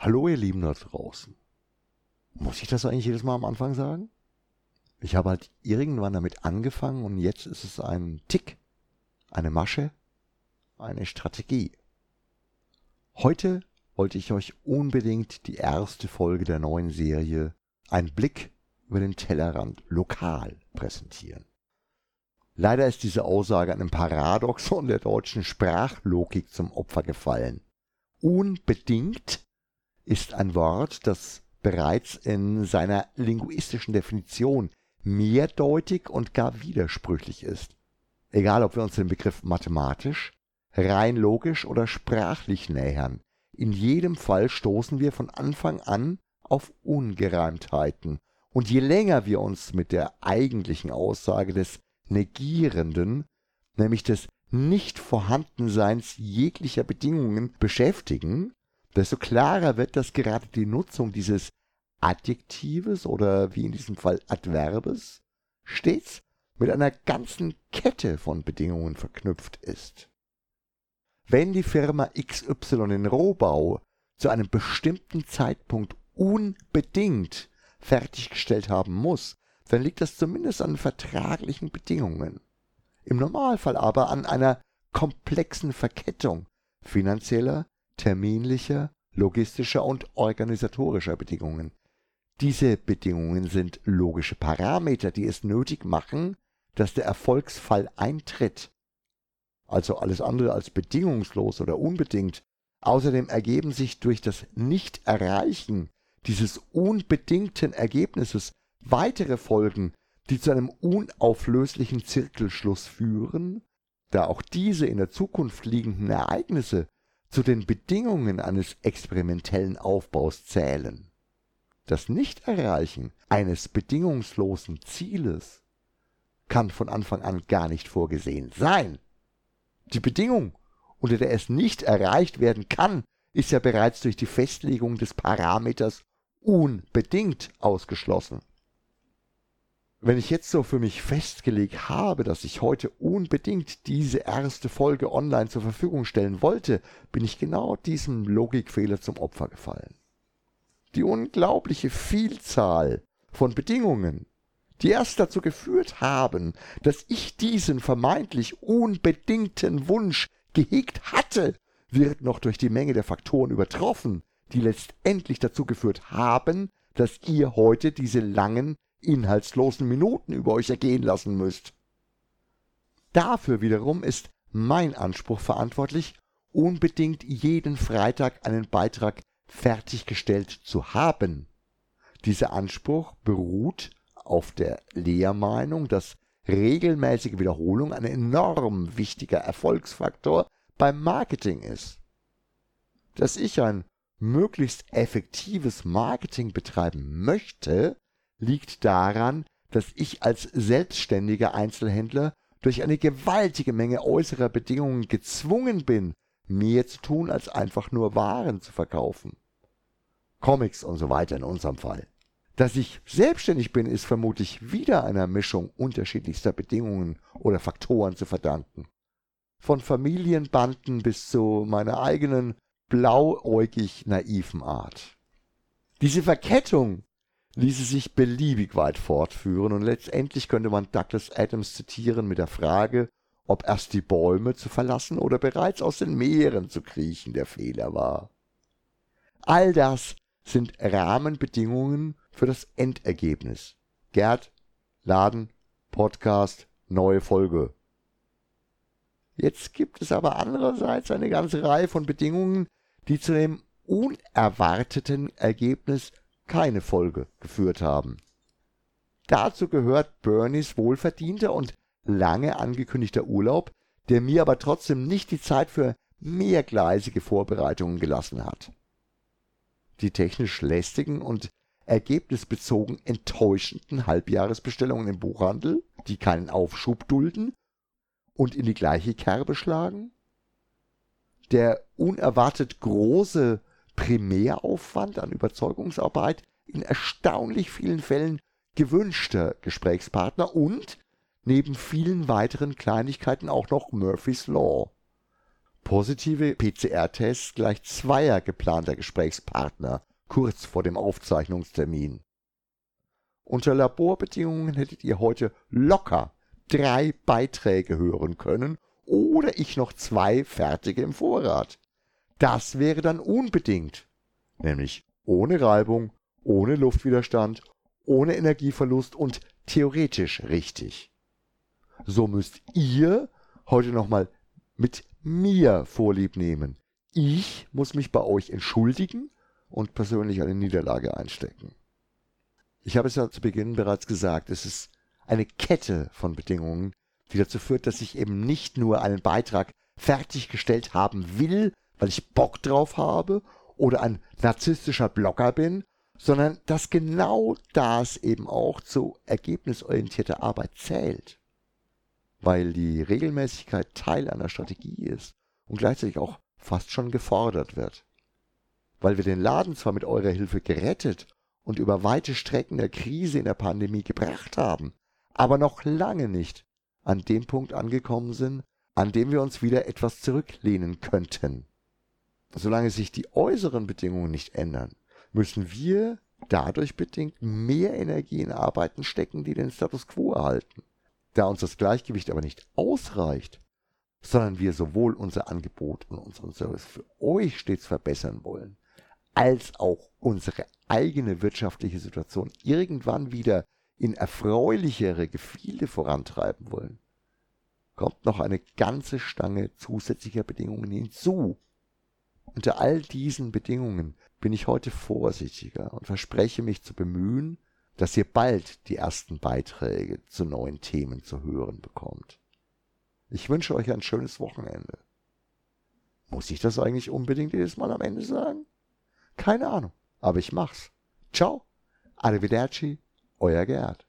Hallo ihr Lieben da draußen. Muss ich das eigentlich jedes Mal am Anfang sagen? Ich habe halt irgendwann damit angefangen und jetzt ist es ein Tick, eine Masche, eine Strategie. Heute wollte ich euch unbedingt die erste Folge der neuen Serie Ein Blick über den Tellerrand lokal präsentieren. Leider ist diese Aussage einem Paradoxon der deutschen Sprachlogik zum Opfer gefallen. Unbedingt ist ein Wort, das bereits in seiner linguistischen Definition mehrdeutig und gar widersprüchlich ist. Egal, ob wir uns den Begriff mathematisch, rein logisch oder sprachlich nähern, in jedem Fall stoßen wir von Anfang an auf Ungereimtheiten. Und je länger wir uns mit der eigentlichen Aussage des Negierenden, nämlich des Nichtvorhandenseins jeglicher Bedingungen beschäftigen, desto klarer wird, dass gerade die Nutzung dieses Adjektives oder wie in diesem Fall Adverbes stets mit einer ganzen Kette von Bedingungen verknüpft ist. Wenn die Firma XY den Rohbau zu einem bestimmten Zeitpunkt unbedingt fertiggestellt haben muss, dann liegt das zumindest an vertraglichen Bedingungen. Im Normalfall aber an einer komplexen Verkettung finanzieller, terminlicher, logistischer und organisatorischer Bedingungen. Diese Bedingungen sind logische Parameter, die es nötig machen, dass der Erfolgsfall eintritt. Also alles andere als bedingungslos oder unbedingt. Außerdem ergeben sich durch das Nicht-Erreichen dieses unbedingten Ergebnisses weitere Folgen, die zu einem unauflöslichen Zirkelschluss führen, da auch diese in der Zukunft liegenden Ereignisse zu den Bedingungen eines experimentellen Aufbaus zählen. Das Nichterreichen eines bedingungslosen Zieles kann von Anfang an gar nicht vorgesehen sein. Die Bedingung, unter der es nicht erreicht werden kann, ist ja bereits durch die Festlegung des Parameters unbedingt ausgeschlossen. Wenn ich jetzt so für mich festgelegt habe, dass ich heute unbedingt diese erste Folge online zur Verfügung stellen wollte, bin ich genau diesem Logikfehler zum Opfer gefallen. Die unglaubliche Vielzahl von Bedingungen, die erst dazu geführt haben, dass ich diesen vermeintlich unbedingten Wunsch gehegt hatte, wird noch durch die Menge der Faktoren übertroffen, die letztendlich dazu geführt haben, dass ihr heute diese langen inhaltslosen Minuten über euch ergehen lassen müsst. Dafür wiederum ist mein Anspruch verantwortlich, unbedingt jeden Freitag einen Beitrag fertiggestellt zu haben. Dieser Anspruch beruht auf der Lehrmeinung, dass regelmäßige Wiederholung ein enorm wichtiger Erfolgsfaktor beim Marketing ist. Dass ich ein möglichst effektives Marketing betreiben möchte, liegt daran, dass ich als selbstständiger Einzelhändler durch eine gewaltige Menge äußerer Bedingungen gezwungen bin, mehr zu tun, als einfach nur Waren zu verkaufen. Comics und so weiter in unserem Fall. Dass ich selbstständig bin, ist vermutlich wieder einer Mischung unterschiedlichster Bedingungen oder Faktoren zu verdanken. Von Familienbanden bis zu meiner eigenen blauäugig naiven Art. Diese Verkettung ließe sich beliebig weit fortführen und letztendlich könnte man Douglas Adams zitieren mit der Frage, ob erst die Bäume zu verlassen oder bereits aus den Meeren zu kriechen der Fehler war. All das sind Rahmenbedingungen für das Endergebnis. Gerd, Laden, Podcast, neue Folge. Jetzt gibt es aber andererseits eine ganze Reihe von Bedingungen, die zu dem unerwarteten Ergebnis keine Folge geführt haben. Dazu gehört Bernies wohlverdienter und lange angekündigter Urlaub, der mir aber trotzdem nicht die Zeit für mehrgleisige Vorbereitungen gelassen hat. Die technisch lästigen und ergebnisbezogen enttäuschenden Halbjahresbestellungen im Buchhandel, die keinen Aufschub dulden und in die gleiche Kerbe schlagen, der unerwartet große Primäraufwand an Überzeugungsarbeit in erstaunlich vielen Fällen gewünschter Gesprächspartner und neben vielen weiteren Kleinigkeiten auch noch Murphys Law. Positive PCR-Tests gleich zweier geplanter Gesprächspartner kurz vor dem Aufzeichnungstermin. Unter Laborbedingungen hättet ihr heute locker drei Beiträge hören können oder ich noch zwei fertige im Vorrat. Das wäre dann unbedingt, nämlich ohne Reibung, ohne Luftwiderstand, ohne Energieverlust und theoretisch richtig. So müsst ihr heute nochmal mit mir Vorlieb nehmen. Ich muss mich bei euch entschuldigen und persönlich eine Niederlage einstecken. Ich habe es ja zu Beginn bereits gesagt, es ist eine Kette von Bedingungen, die dazu führt, dass ich eben nicht nur einen Beitrag fertiggestellt haben will, weil ich Bock drauf habe oder ein narzisstischer Blogger bin, sondern dass genau das eben auch zu ergebnisorientierter Arbeit zählt. Weil die Regelmäßigkeit Teil einer Strategie ist und gleichzeitig auch fast schon gefordert wird. Weil wir den Laden zwar mit eurer Hilfe gerettet und über weite Strecken der Krise in der Pandemie gebracht haben, aber noch lange nicht an dem Punkt angekommen sind, an dem wir uns wieder etwas zurücklehnen könnten. Solange sich die äußeren Bedingungen nicht ändern, müssen wir dadurch bedingt mehr Energie in Arbeiten stecken, die den Status quo erhalten. Da uns das Gleichgewicht aber nicht ausreicht, sondern wir sowohl unser Angebot und unseren Service für euch stets verbessern wollen, als auch unsere eigene wirtschaftliche Situation irgendwann wieder in erfreulichere Gefilde vorantreiben wollen, kommt noch eine ganze Stange zusätzlicher Bedingungen hinzu. Unter all diesen Bedingungen bin ich heute vorsichtiger und verspreche mich zu bemühen, dass ihr bald die ersten Beiträge zu neuen Themen zu hören bekommt. Ich wünsche euch ein schönes Wochenende. Muss ich das eigentlich unbedingt jedes Mal am Ende sagen? Keine Ahnung, aber ich mach's. Ciao, arrivederci, euer Gerd.